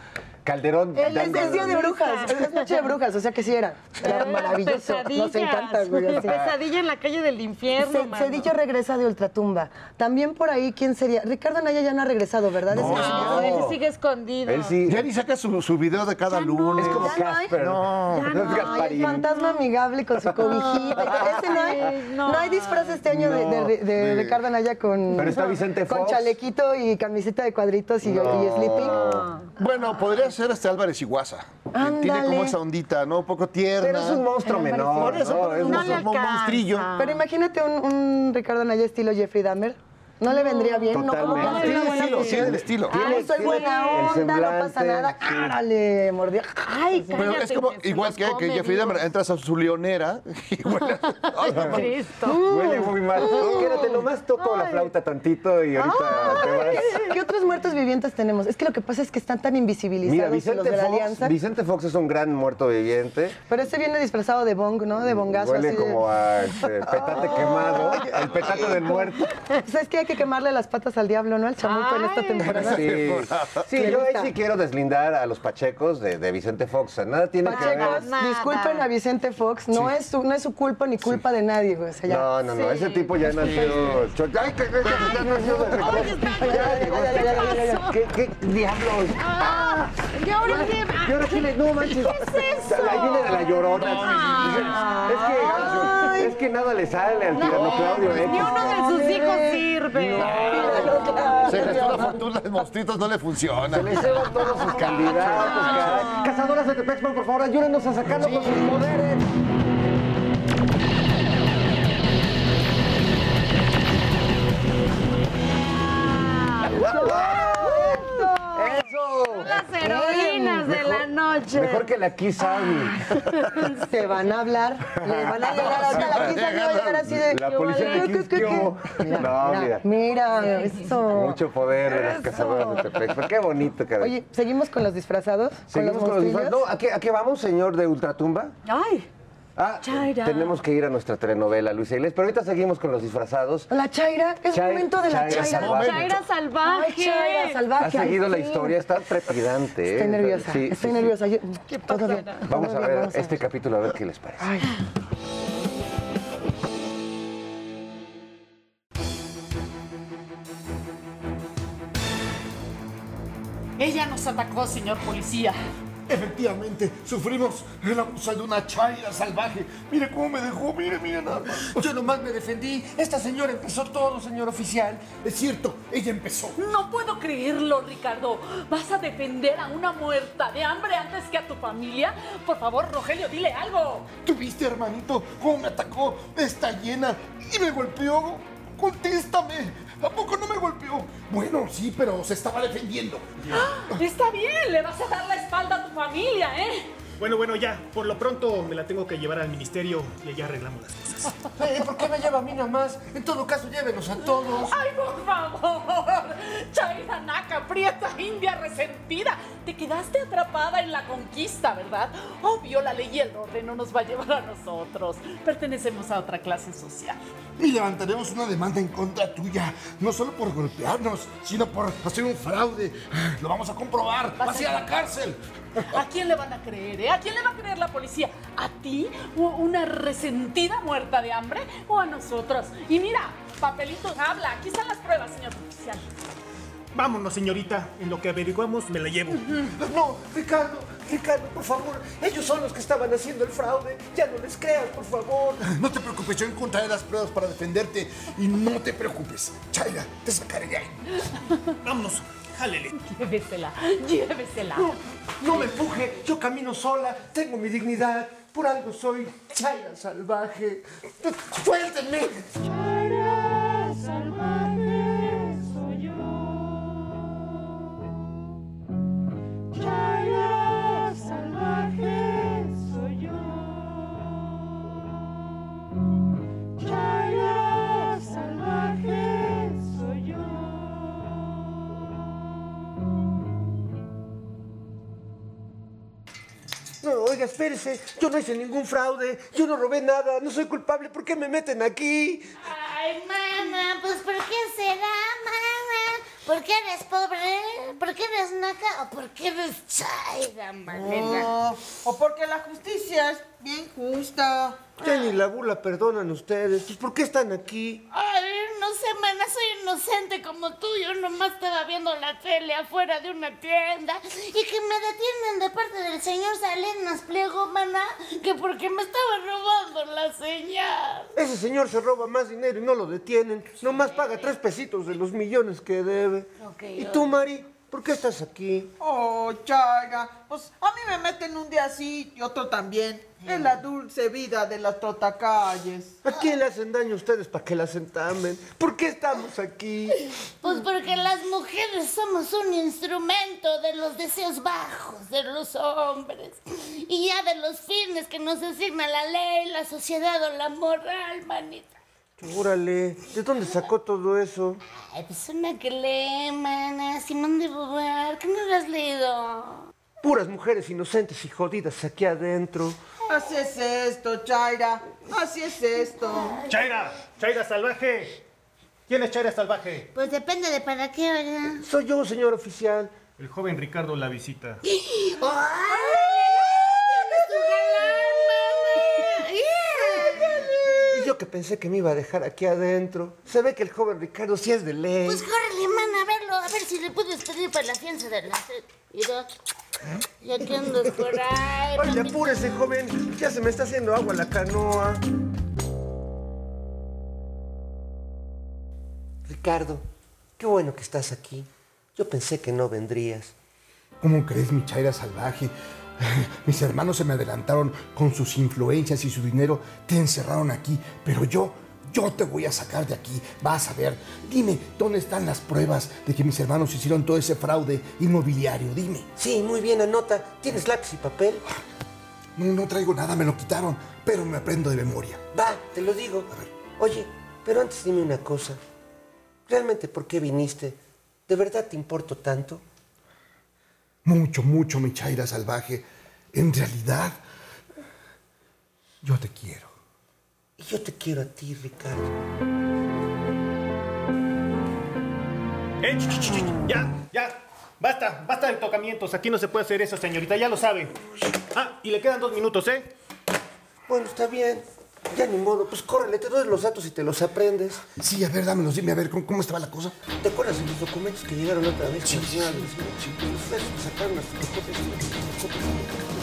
Calderón. El es de brujas, es noche de brujas, o sea que sí era. Era maravilloso. Nos encanta, güey. Pesadilla en la calle del infierno, mano. Cedillo regresa de Ultratumba. También por ahí, ¿quién sería? Ricardo Anaya ya no ha regresado, ¿verdad? Ese No, señor. él sigue escondido. Él sí. Ya ni saca su, su video de cada Ya no. lunes. Es como Ya no hay. Casper. No. No, es el fantasma amigable con su cobijita. Ese no hay. Ay, No, no. hay disfraz este año de- de, de de- Ricardo Anaya con, Pero está Vicente con Fox. chalequito y camiseta de cuadritos y, y sleeping. Bueno, podría ser este Álvarez Iguaza. Tiene como esa ondita, ¿no? Un poco tierna. Pero es un monstruo menor. Por eso, Es un No un le monstruo, un monstrillo. Pero imagínate un, un Ricardo Anaya estilo Jeffrey Dahmer. ¿No le vendría bien? No, como Totalmente. Tiene el estilo, tiene el estilo. Ay, Tiene- soy tiene buena onda, no pasa nada. sí. ¡Árale! Mordió. Ay, Pero es cállate, como igual que, que Jeffrey Dahmer, entras a su leonera y huele a- Cristo. Huele muy mal. Quédate, nomás toco la flauta tantito y ahorita te vas. ¿Qué otros muertos vivientes tenemos? Es que lo que pasa es que están tan invisibilizados Mira, los de la Fox, Alianza. Vicente Fox es un gran muerto viviente. Pero este viene disfrazado de bong, ¿no? De bongazo. Huele como a este, petate quemado, el petate del muerto. ¿Sabes qué? Hay que quemarle las patas al diablo, ¿no? Al chamuco en esta temporada. Sí, yo ahí sí quiero deslindar a los pachecos de, de Vicente Fox. O sea, nada tiene que ver. disculpen a Vicente Fox, no, es su, no es su culpa ni culpa de nadie, güey. O sea, ya. No, no, no, ese tipo ya nació. ¡Ay, que. ¿Qué, qué diablos? Ah, ¿Y ahora qué? ¿Y ahora qué le.? No manches. ¿Qué es eso? Ahí viene de la llorona. Es que, es que nada le sale al tirano Claudio X. Ni uno de sus hijos sirve. Se gastó una fortuna de monstruitos, no le funciona. Se le llevan todos sus candidatos, caray. Cazadoras de Tepexpan, por favor, ayúdenos a sacarlo con sus poderes. ¡Eso! Las heroínas de la noche. Mejor que la Kiss Army. Te van a hablar, le van a llegar ahorita la quizá le va a llegar así de. La policía de. Quisquio. Mira, No, mira, eso. Mucho poder de las cazadoras de Tepexpan. Qué bonito, caray. Oye, ¿seguimos con los disfrazados? Seguimos con los monstrillos? No, ¿a qué, ¿a qué vamos, señor de Ultratumba? Ay, Ah, Chaira. tenemos que ir a nuestra telenovela, Luisa Iglesias. Pero ahorita seguimos con los disfrazados. La Chaira, es Chai- momento de la Chaira Chaira. salvaje. Chaira salvaje. Ay, Chaira ¿Has salvaje. ay, seguido la sí. historia? Está trepidante. ¿eh? Estoy nerviosa, Sí, estoy sí, nerviosa. Todo bien. Vamos a bien, ver vamos a este capítulo, a ver qué les parece. Ay. Ella nos atacó, señor policía. Efectivamente, sufrimos el abuso de una chaira salvaje. Mire cómo me dejó, mire, mire nada más. Yo nomás me defendí. Esta señora empezó todo, señor oficial. Es cierto, ella empezó. No puedo creerlo, Ricardo. ¿Vas a defender a una muerta de hambre antes que a tu familia? Por favor, Rogelio, dile algo. ¿Tuviste, hermanito, cómo me atacó esta llena y me golpeó? Contéstame. ¿A poco no me golpeó? Bueno, sí, pero se estaba defendiendo. Está bien, le vas a dar la espalda a tu familia, ¿eh? Bueno, bueno, ya. Por lo pronto me la tengo que llevar al ministerio y allá arreglamos las cosas. Eh, ¿Por qué me lleva a mí nada más? En todo caso, llévenos a todos. ¡Ay, por favor! Chaira Naca, prieta india resentida. Te quedaste atrapada en la conquista, ¿verdad? Obvio, la ley y el orden no nos va a llevar a nosotros. Pertenecemos a otra clase social. Y levantaremos una demanda en contra tuya, no solo por golpearnos, sino por hacer un fraude. Lo vamos a comprobar. Vas a ir a la cárcel. ¿A quién le van a creer, eh? ¿A quién le va a creer la policía? ¿A ti? ¿O ¿Una resentida muerta de hambre? ¿O a nosotros? Y mira, papelito habla. Aquí están las pruebas, señor oficial. Vámonos, señorita. En lo que averiguamos me la llevo. No, Ricardo, Ricardo, por favor. Ellos son los que estaban haciendo el fraude. Ya no les creas, por favor. No te preocupes, yo encontraré las pruebas para defenderte y no te preocupes. Chaira, te sacaré de ahí. Vámonos. Jálele. Llévesela, llévesela. No, no me empuje. Yo camino sola. Tengo mi dignidad. Por algo soy Chaira salvaje. ¡Suéltenme! No, oiga, espérese. Yo no hice ningún fraude. Yo no robé nada. No soy culpable. ¿Por qué me meten aquí? Ay, mana, pues ¿por qué será, mana? ¿Por qué eres pobre? ¿Por qué eres naca? ¿O por qué eres chaira, malena? Oh, o porque la justicia es bien justa. Ya ni la bula perdonan ustedes. Pues, ¿por qué están aquí? Ay, no sé, mana, soy inocente como tú. Yo nomás estaba viendo la tele afuera de una tienda y que me detienen de parte del señor Salinas Pliego, mana, que porque me estaba robando la señal. Ese señor se roba más dinero y no lo detienen. Nomás paga tres pesitos de los millones que debe. ¿Y tú, Mari? ¿Por qué estás aquí? Oh, Chaira, pues a mí me meten un día así y otro también. Es la dulce vida de las trotacalles. ¿A quién le hacen daño a ustedes para que las entamen? ¿Por qué estamos aquí? Pues porque las mujeres somos un instrumento de los deseos bajos de los hombres y ya de los fines que nos asigna la ley, la sociedad o la moral, manita. Órale, ¿de dónde sacó todo eso? Ay, pues una que lee, mana, Simón de Beauvoir, ¿qué no lo has leído? Puras mujeres inocentes y jodidas aquí adentro. Así es esto, Chaira. Así es esto. Chaira, Chaira salvaje. ¿Quién es Chaira salvaje? Pues depende de para qué, ¿verdad? Soy yo, señor oficial. El joven Ricardo la visita. Y que pensé que me iba a dejar aquí adentro. Se ve que el joven Ricardo sí es de ley. Pues córrele, mana, a verlo, a ver si le puedes pedir para la fianza de la... Y dos, ya que andas por ahí. Oye, apúrese, joven. Ya se me está haciendo agua la canoa. Ricardo, qué bueno que estás aquí. Yo pensé que no vendrías. ¿Cómo crees, mi chaira salvaje? Mis hermanos se me adelantaron con sus influencias y su dinero. Te encerraron aquí, pero yo, yo te voy a sacar de aquí. Vas a ver. Dime, ¿dónde están las pruebas de que mis hermanos hicieron todo ese fraude inmobiliario? Dime. Sí, muy bien, anota. ¿Tienes lápiz y papel? No, no traigo nada, me lo quitaron, pero me aprendo de memoria. Va, te lo digo. Oye, pero antes dime una cosa. ¿Realmente por qué viniste? ¿De verdad te importo tanto? Mucho, mucho, mi chaira salvaje. En realidad, yo te quiero. Y yo te quiero a ti, Ricardo. ¡Eh, ch, ch, ch, ch! ya, ya! Basta, basta de tocamientos. Aquí no se puede hacer eso, señorita, ya lo sabe. Ah, y le quedan dos minutos, ¿eh? Bueno, está bien. Ya ni modo. Pues córrele, te doy los datos y te los aprendes. Sí, a ver, dámelos, dime, a ver, ¿cómo, cómo estaba la cosa? ¿Te acuerdas de los documentos que llegaron otra vez? Sí, sí, sí. Pues, sacaron las fotocopias.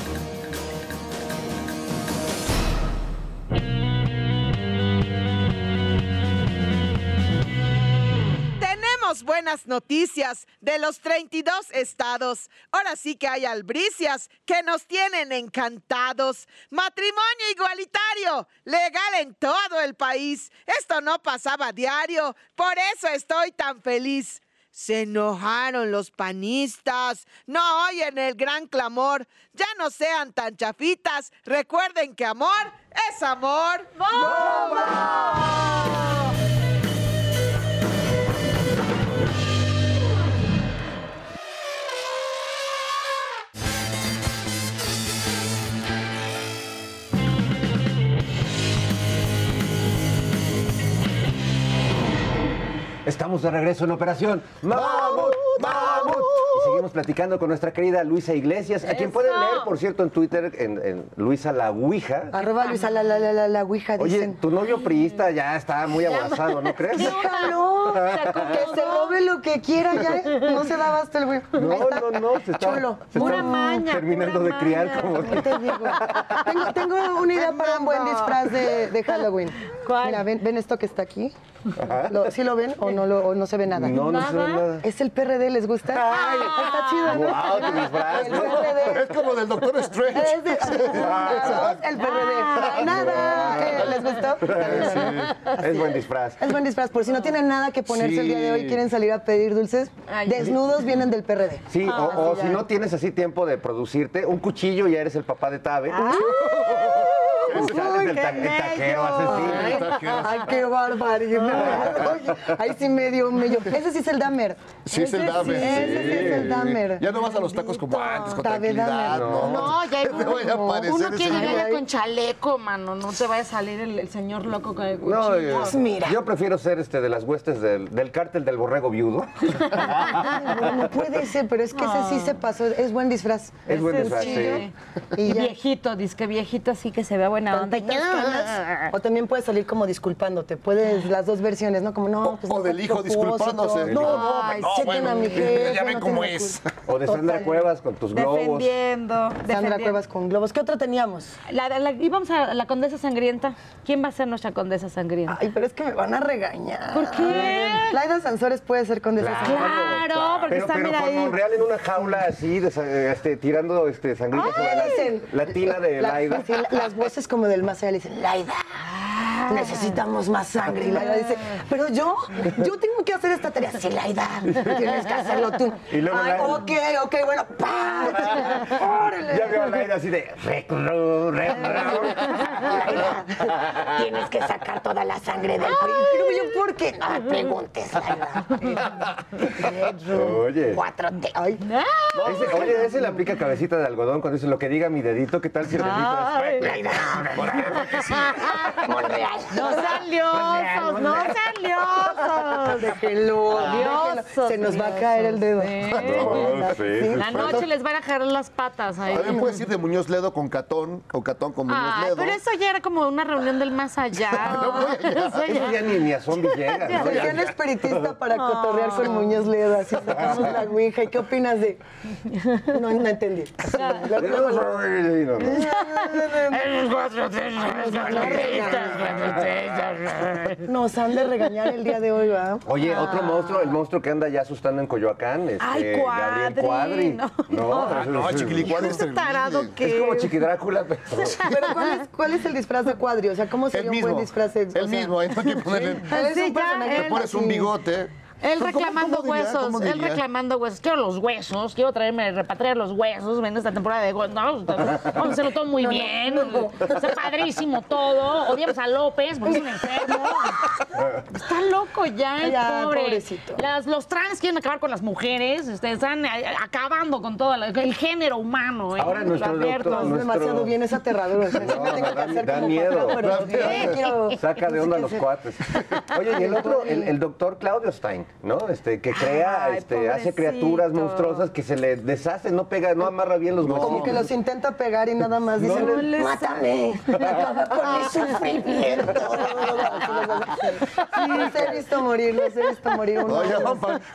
Buenas noticias de los 32 estados. Ahora sí que hay albricias que nos tienen encantados. Matrimonio igualitario, legal en todo el país. Esto no pasaba diario, por eso estoy tan feliz. Se enojaron los panistas, no oyen el gran clamor. Ya no sean tan chafitas, recuerden que amor es amor. Estamos de regreso en Operación. Seguimos platicando con nuestra querida Luisa Iglesias, a quien pueden leer, por cierto, en Twitter, en, en Luisa la Ouija. Arroba Luisa la, la, la, la, la ouija, Oye, dicen. tu novio priista ya está muy aguasado, ¿no crees? Déjalo, que se robe lo que quiera ya. No se da abasto el güey. No, no, no, se está, Chulo. se Pura está maña, terminando pura de criar como... ¿Qué te digo? Tengo, tengo una idea para un buen disfraz de, de Halloween. Mira, ven, ven esto que está aquí. Lo- ¿Sí lo ven o no, lo, o no se ve nada? No, no se ve nada. Es el PRD, ¿les gusta? Ay, está chido, ¿no? Guau, tu disfraz, El ¿no? PRD. Es como del Doctor Strange. Es de- el PRD. Nada. Eh, ¿Les gustó? Sí, es buen disfraz. Es buen disfraz. Por si no tienen nada que ponerse el día de hoy, quieren salir a pedir dulces, desnudos vienen del PRD. Sí, o, Ah, o si no tienes así tiempo de producirte, un cuchillo ya eres el papá de Tabe. Sales del ta- el taquero asesino. Ay, qué barbaridad. Ahí sí medio, medio. Ese sí es el Dahmer. Sí, es el sí, Ese sí es el Dahmer. Ya no vas a los tacos como antes, con tranquilidad. ¿no? No, ya hay uno, ir día. allá con chaleco, mano. No te vaya a salir el, el señor loco con el cuchillo. eh, yo prefiero ser este de las huestes del, del cártel del borrego viudo. Ay, bueno, puede ser, pero es que ese sí se pasó. Es buen disfraz. Es buen disfraz, sí. Y ya. viejito, dice que viejito así que se vea buena onda. y tantitas canas, O también puedes salir como disculpándote. Puedes las dos versiones, ¿no? Como no, pues o no del hijo disculpándose. No, no, Ay, no, no, chequen bueno, a mi jefe. ya ven no cómo es. O de Sandra Total. Cuevas con tus globos. Defendiendo. Sandra defendiendo. Cuevas con globos. ¿Qué otra teníamos? La, la- íbamos a la condesa sangrienta. ¿Quién va a ser nuestra condesa sangrienta? Ay, pero es que me van a regañar. ¿Por qué? Laida Sansores puede ser condesa Claro, Sansores. Claro, porque pero, está, pero mira con ahí. Monreal en una jaula así, de este, tirando este, sangrita sobre la, la tina de la- Laida. las voces como del más allá le dicen, Laida, necesitamos más sangre. Y Laida dice, pero yo, yo tengo que hacer esta tarea. Sí, Laida, tienes que hacerlo tú. Y luego Ay, ok, ok, bueno, ¡pam! ¡Órale! Ya veo a Laida así de... recru, recru. Laida, tienes que sacar toda la sangre del yo, ¿por qué? No me preguntes, Laida. Oye. Cuatro T. Ay, Ese- oye, ese le aplica cabecita de algodón cuando dice lo que diga mi dedito, ¿qué tal si el dedito Ay. es... Laida, ¿por qué? Porque sí. Monreal. No sean liosos, no sean liosos. Déjenlo, Liosos, déjenlo. Se nos va a caer el dedo. No, sí. La noche les van a jalar las patas ahí. También puedes ir de Muñoz Ledo con Catón o Catón con Muñoz Ay, Ledo. pero eso ya era como una reunión del más allá. Eso Eso ya- ya ni, ni a zombie llega, ¿no? Ya- hacían espiritista para cotorrear con Muñoz Ledo, así sacamos la ouija. ¿Y qué opinas de...? No, no entendí. No, no. Nos han de regañar el día de hoy, ¿va? Oye, otro monstruo, el monstruo que anda ya asustando en Coyoacán, este, Ay, Gabriel Cuadri, Cuadri. no. No, Ah, no, es- Chiquilicuadri es tarado que Es como Chiqui Drácula, pero... Pero ¿cuál es, cuál es el disfraz de Cuadri? O sea, ¿cómo sería El un buen mismo. disfraz? de- o El sea, mismo, ahí no hay que ponerle. Él es un personaje Te él- pones un bigote. Él ¿Cómo- reclamando cómo diría? huesos, ¿Cómo él reclamando huesos. Quiero los huesos, quiero traerme, repatriar los huesos. Ven esta temporada de huesos. No, vamos a hacerlo todo muy bien. Está padrísimo todo. Odiamos a López porque es un enfermo. Está loco ya, el Ya, pobre. pobrecito. Las- los trans quieren acabar con las mujeres. este, están eh, acabando con todo el género humano. ¿eh? Ahora nuestro doctor- Es nuestro- demasiado bien, es aterrador. O sea, No, no, da- miedo. quiero- Saca de onda a los cuates. Oye, y el otro, el, el doctor Claudio Stein, ¿no? Este, que crea, Ay, este, hace criaturas monstruosas que se le deshacen, no pega, no amarra bien los huesos. Como que los intenta pegar y nada más dicen, No les- mátame, acaba con mi sufrimiento. Sí, los he visto morir, los he visto morir uno. Oye,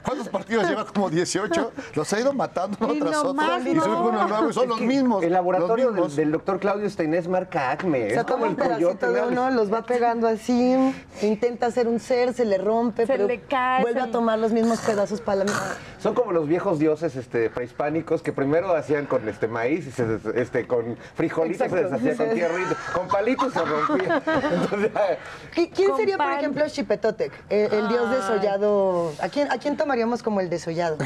¿cuántos partidos lleva? Como 18. Los ha ido matando uno Y tras otro. Y no. sube uno nuevo y son los mismos. El laboratorio del, doctor Claudio Stein es marca Acme. Se es como toma un el pedacito de ¿no? uno, los va pegando así, intenta hacer un ser, se le rompe, Se pero le cae, vuelve a tomar los mismos pedazos para la Son como los viejos dioses este, prehispánicos que primero hacían con este maíz y se, des- este, con frijolitos se Exacto. deshacía con tierra con palitos se rompía. Entonces, ¿Qui- ¿Quién sería, por ejemplo, Xipetotec? El, el dios desollado. ¿A quién, ¿A quién tomaríamos como el desollado?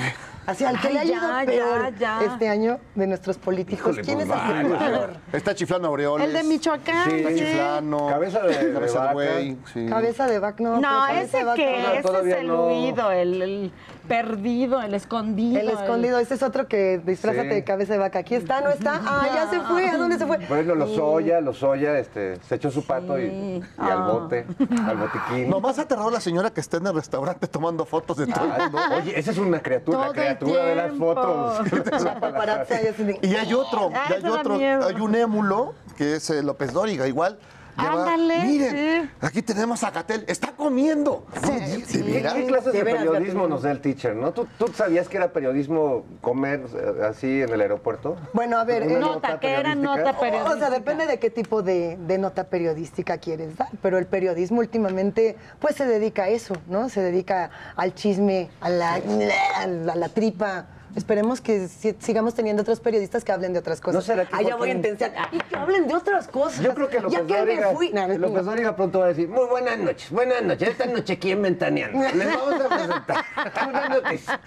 Así, al que le ha ido ya, peor ya, ya. este año de nuestros políticos. Híjole, ¿Quién es pues, el que peor? Está chiflando Aureoles. El de Michoacán. Sí. Está sí. chiflando. Cabeza de- de Cabeza de vaca. sí. Cabeza de vaca, no. No, ese de vaca, que, no. ese es todavía el no. El, el perdido, el escondido. El escondido, ese es otro que disfrázate Sí. de cabeza de vaca. Aquí está, no está. Ah, ya se fue. ¿A dónde se fue? Bueno, los soya, los soya, este, se echó su pato y, y al Ah. bote, al botiquín. Nomás ha aterrado la señora que está en el restaurante tomando fotos de todo el mundo. Oye, esa es una criatura, Todo la el criatura de las fotos. Y hay otro, Ah, y hay otro, hay un émulo que es eh, López Dóriga, igual. Ya va, Ándale, Miren, sí. aquí tenemos a Gatel, está comiendo. ¿De veras? ¿Qué clases De periodismo nos da el teacher, no? ¿Tú, tú sabías que era periodismo comer eh, así en el aeropuerto? Bueno, a ver, ¿Una eh, Nota, que era nota periodística. O sea, depende de qué tipo de, de nota periodística quieres dar, pero el periodismo últimamente pues se dedica a eso, ¿no? Se dedica al chisme, a la, a la, a la tripa. Esperemos que si- sigamos teniendo otros periodistas que hablen de otras cosas. ¿No será que Ah, ya voy a intentar. Y que hablen de otras cosas. Yo creo que López Ya que me Dóriga, fui. No, no. López Dóriga pronto va a decir, muy buenas noches, buenas noches, esta noche aquí en Ventaneando. Les vamos a presentar una noticia.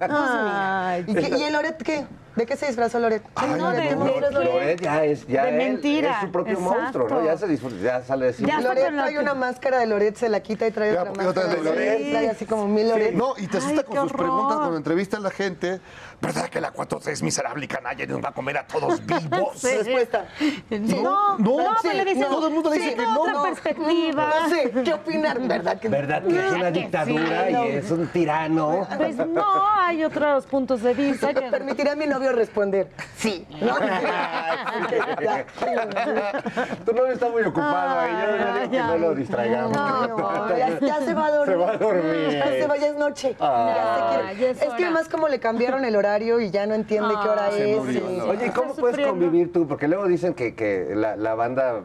Ay, ¿Y, qué- y el Loret qué? ¿De qué se disfrazó Loret? Ay, Loret, no, de- ¿qué monstruo es de- Loret? Ya es, ya De él mentira, es su propio exacto. monstruo, ¿no? Ya se disfruta, ya sale de sí. Ya Loret trae una máscara de Loret, se la quita y trae Ya, otra y otra máscara de Loret. Trae así como mil Loret. No, y te asusta Ay, con sus horror. preguntas cuando entrevista a la gente. ¿Verdad que la 4T es miserable y canalla y nos va a comer a todos vivos? Sí. Respuesta. No, no, no, le dicen, todo el mundo le dice sí, que no, otra no. perspectiva. No sé, ¿qué opinan? ¿Verdad que ¿Verdad que es una que dictadura sí, no. y es un tirano? Pues no, hay otros puntos de vista que... Permitiré a mi novio responder. Sí. ¿no? Tu novio está muy ocupado ahí. Yo, yo digo que no lo distraigamos. No, ya, ya se va a dormir. Se va a dormir. Ya se va, ya es noche. Ah. Ya se quiere. Ay, es es, que además como le cambiaron el horario y ya no entiende qué hora Se es. murió, y- ¿no? Oye, ¿y cómo puedes sufriendo. convivir tú? Porque luego dicen que, que la, la banda eh,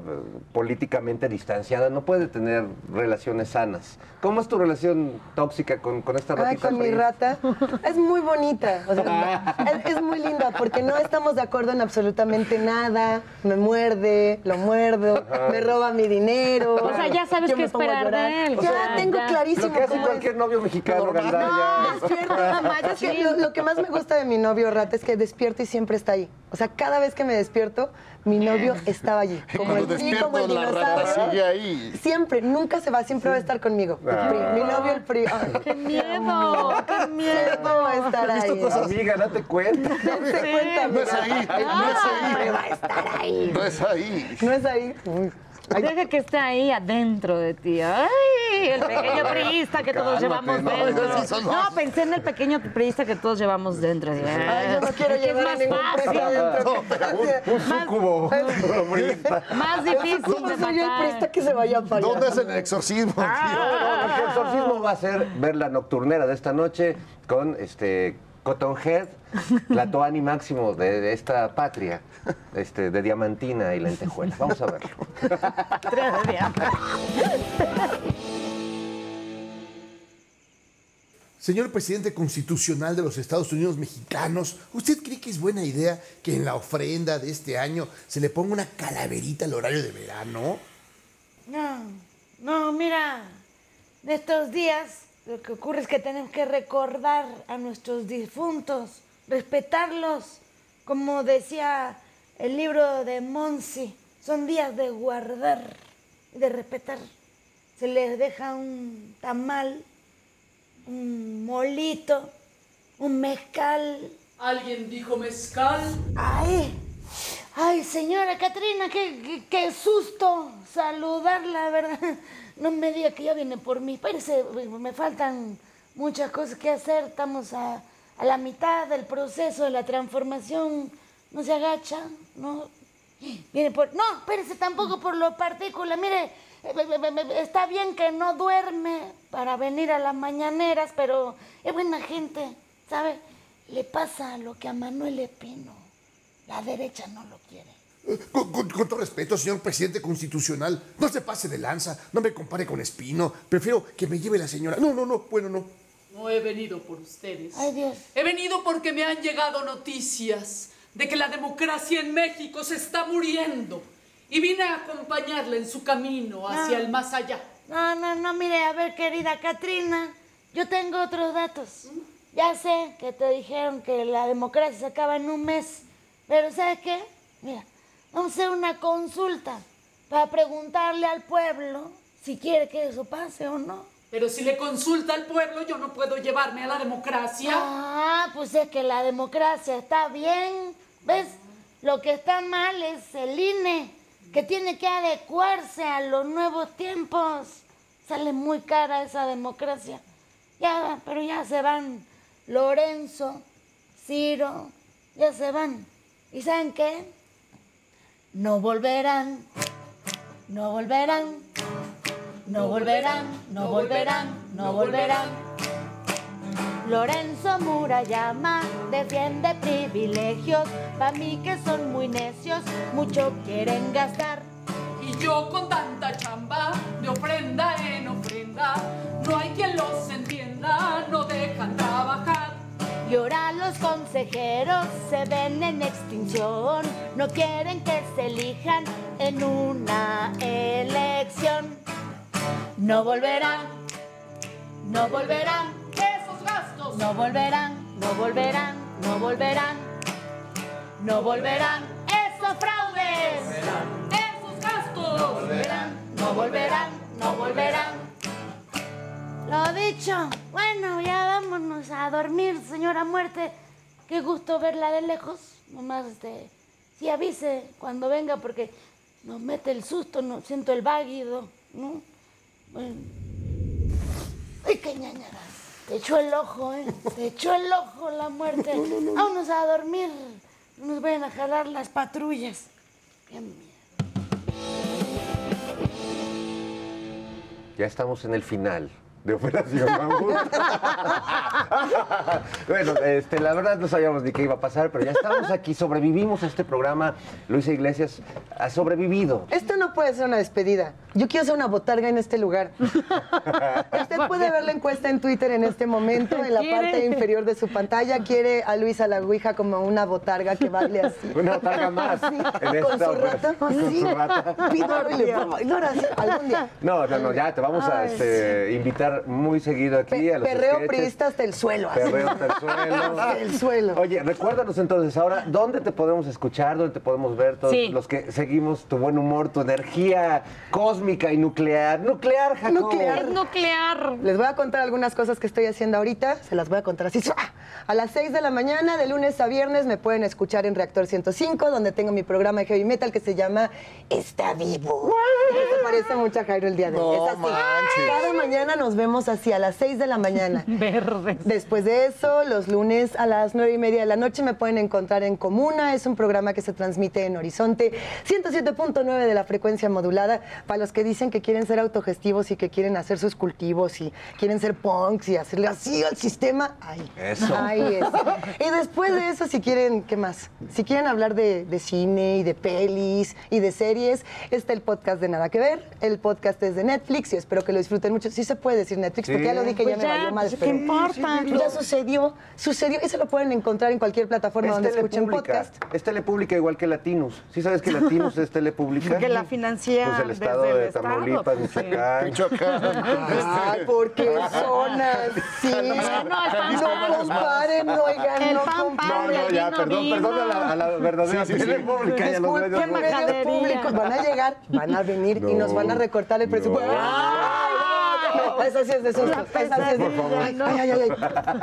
políticamente distanciada no puede tener relaciones sanas. ¿Cómo es tu relación tóxica con, con esta Ay, ratita con mi rata. Es muy bonita. o sea, es, es muy linda porque no estamos de acuerdo en absolutamente nada. Me muerde, lo muerdo, me roba mi dinero. O sea, ya sabes qué me pongo a esperar de él. Ya O sea, tengo ya. clarísimo Lo que hace cómo es. cualquier novio mexicano, gandalla. No, despierto nada más. Es que lo, lo que más me gusta de mi novio rata es que despierto y siempre está ahí. O sea, cada vez que me despierto, mi novio estaba allí. Como Cuando el PRI, como el la rata dinosaurio. sigue ahí. Siempre, nunca se va, siempre va a estar conmigo. El PRI, mi novio el PRI. Ay, ¡Qué miedo! ¡Qué miedo! va a estar ahí. Amiga, date cuenta. Dense cuenta, No es ahí, no es Siempre va a ahí. estar ahí. No es ahí. No es ahí. Deja que esté ahí adentro de ti. ¡Ay! El pequeño priista que todos Cálmate, llevamos no, dentro. eso no. No, pensé en el pequeño priista que todos llevamos dentro. Ay, yo no quiero que es llevar a más ningún fácil. prista dentro. Un, un súcubo. bromista. Más difícil ¿Cómo de soy el matar. prista que se vaya para allá? ¿Dónde es el exorcismo? No, el exorcismo va a ser ver la nocturnera de esta noche con este Cottonhead, la Toani máximo de, de esta patria, este, de diamantina y lentejuela. Vamos a verlo. Señor presidente constitucional de los Estados Unidos mexicanos, ¿usted cree que es buena idea que en la ofrenda de este año se le ponga una calaverita al horario de verano? No, no, mira, de estos días lo que ocurre es que tenemos que recordar a nuestros difuntos, respetarlos, como decía el libro de Monsi, son días de guardar y de respetar. Se les deja un tamal, un molito, un mezcal. ¿Alguien dijo mezcal? ¡Ay! ¡Ay, señora Catrina, qué, qué, qué susto saludarla, ¿verdad? No me diga que ya viene por mí. Espérese, me faltan muchas cosas que hacer. Estamos a, a la mitad del proceso de la transformación. No se agacha, no. Viene por. No, espérese tampoco por los partículas. Mire, eh, está bien que no duerme para venir a las mañaneras, pero es buena gente, ¿sabe? Le pasa lo que a Manuel Espino. La derecha no lo quiere. Con, con- con todo respeto, señor presidente constitucional, no se pase de lanza, no me compare con Espino. Prefiero que me lleve la señora. No, no, no, bueno, no. No he venido por ustedes. Ay, Dios. He venido porque me han llegado noticias de que la democracia en México se está muriendo. Y vine a acompañarla en su camino hacia Ah. el más allá. No, no, no, mire, a ver, querida Katrina, yo tengo otros datos. Ya sé que te dijeron que la democracia se acaba en un mes, pero ¿sabes qué? Mira, hacer una consulta para preguntarle al pueblo si quiere que eso pase o no. Pero si le consulta al pueblo, yo no puedo llevarme a la democracia. Ah, pues es que la democracia está bien. ¿Ves? Lo que está mal es el INE, que tiene que adecuarse a los nuevos tiempos. Sale muy cara esa democracia. Ya, pero ya se van Lorenzo, Ciro, ya se van. ¿Y saben qué? No volverán, no volverán, no volverán, no volverán, no volverán. Lorenzo Murayama defiende privilegios, pa' mí que son muy necios, mucho quieren gastar. Y yo con tanta chamba, de ofrenda en ofrenda, no hay quien los entienda, no dejan trabajar. Y ahora los consejeros se ven en extinción, no quieren que se elijan en una elección. No volverán, no volverán, Esos gastos no volverán, no volverán, no volverán, no volverán esos fraudes. esos gastos. No volverán, no volverán, no volverán. Lo dicho, bueno, ya vámonos a dormir, señora muerte. Qué gusto verla de lejos. Nomás, este, sí avise cuando venga porque nos mete el susto, no siento el váguido, ¿no? Bueno. Ay, qué ñañaras. Te echó el ojo, ¿eh? Te echó el ojo la muerte. Vámonos a dormir, nos vayan a jalar las patrullas. Bien, Ya estamos en el final de Operación Mamut. bueno, este, la verdad no sabíamos ni qué iba a pasar, pero ya estamos aquí, sobrevivimos a este programa. Luisa Iglesias ha sobrevivido. Esto no puede ser una despedida. Yo quiero hacer una botarga en este lugar. Usted puede ver la encuesta en Twitter en este momento, en la ¿Quiere? parte inferior de su pantalla. Quiere a Luisa la Ouija como una botarga que baile así. Una botarga más Sí, en Con esta su rata. Con Sí. su rata. Pido y le pongo bailar así, algún día. No, no, no, ya te vamos a este, invitar muy seguido aquí a los Perreo sketches. priista hasta el suelo. así. Perreo hasta el suelo. Hasta el suelo. Oye, recuérdanos entonces ahora, ¿dónde te podemos escuchar? ¿Dónde te podemos ver? Todos Sí. los que seguimos tu buen humor, tu energía cósmica y nuclear. Nuclear, Jacobo. Nuclear. nuclear. Les voy a contar algunas cosas que estoy haciendo ahorita. Se las voy a contar así. A las 6 de la mañana, de lunes a viernes, me pueden escuchar en Reactor 105, donde tengo mi programa de heavy metal que se llama Está Vivo. Se parece mucho a Jairo el día de hoy. No es así. manches. Cada mañana nos vemos así a las 6 de la mañana. Verdes. Después de eso, los lunes a las 9 y media de la noche me pueden encontrar en Comuna. Es un programa que se transmite en Horizonte 107.9 de la frecuencia modulada. Para los que dicen que quieren ser autogestivos y que quieren hacer sus cultivos y quieren ser punks y hacerle así al sistema, ahí. Eso. Ahí es. Y después de eso, si quieren, ¿qué más? Si quieren hablar de, de cine y de pelis y de series, está el podcast de Nada que Ver. El podcast es de Netflix y espero que lo disfruten mucho. Sí se puede decir Netflix, porque Sí. ya lo dije, Pues ya me ya, valió más. pues, ¿qué importa? Ya sucedió, sucedió. Y se lo pueden encontrar en cualquier plataforma Es donde escuchen podcast. Es telepública igual que Latinus. ¿Sí sabes que Latinus es telepública? Que la financia Pues el estado desde el de estado, Tamaulipas, Michoacán. Michoacán. Ay, porque son así. No comparen, oigan, El no pan, pan, comparen. No, no, ya, vino, perdón, vino. perdón a la, a la verdadera Sí, sí, sí. telepública y a los medios públicos van a llegar, van a venir y nos van a recortar el presupuesto. ¡Ay, no! Esa sí es de susto. Esa sí es de... Ay, ay, ay, ay.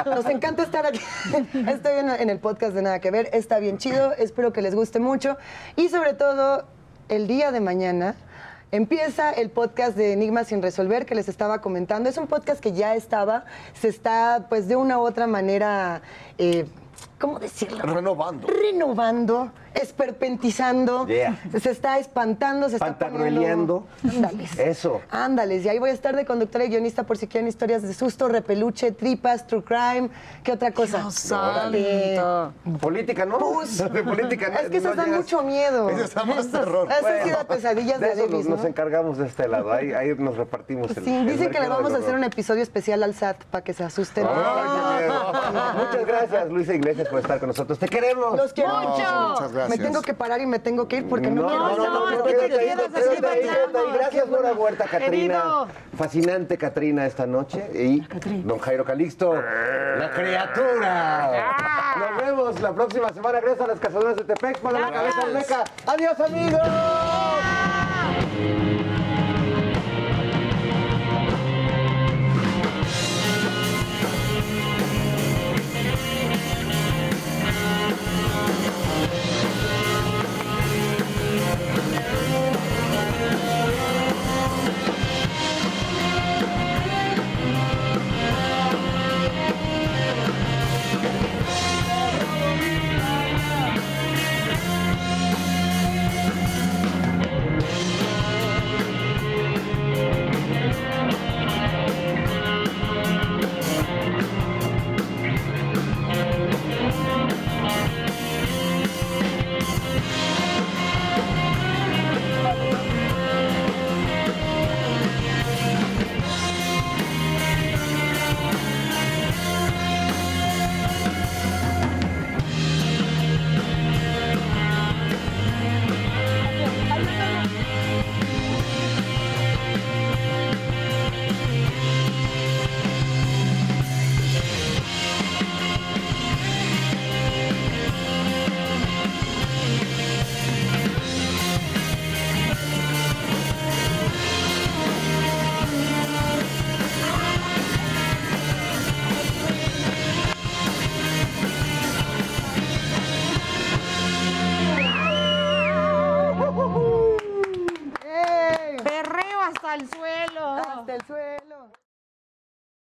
Nos encanta estar aquí. Estoy en, en el podcast de Nada Que Ver. Está bien chido. Espero que les guste mucho. Y sobre todo, el día de mañana empieza el podcast de Enigmas sin resolver que les estaba comentando. Es un podcast que ya estaba, se está, pues, de una u otra manera... eh, ¿Cómo decirlo? Renovando. renovando, esperpentizando, Yeah. se está espantando, se está poniendo... Ándales. Eso. Ándales, y ahí voy a estar de conductora y guionista por si quieren historias de susto, repeluche, tripas, true crime, ¿qué otra cosa? Dios Órale. santo. Política, ¿no? Pus. De política, no- Es que no esas dan llegas. mucho miedo. Eso está más terror. Eso Bueno, sí da pesadillas de, de eso Davis, nos, nos ¿no? encargamos de este lado. Ahí, ahí nos repartimos el Sí, el dicen que le vamos a hacer un episodio especial al SAT para que se asusten. Ay, qué miedo. Muchas gracias, Luisa Iglesias, por estar con nosotros. Te queremos. Los quiero mucho. muchas gracias. Me tengo que parar y me tengo que ir porque no, no, quiero no, no, no, no, no, es que te quedas bailando. Gracias, Nora Huerta, Catrina. Fascinante, Catrina, esta noche. Y don Jairo Calixto, la criatura. Nos vemos la próxima semana. Gracias a las cazadoras de Tepec. Para la cabeza Gracias. Olmeca. Adiós, amigos.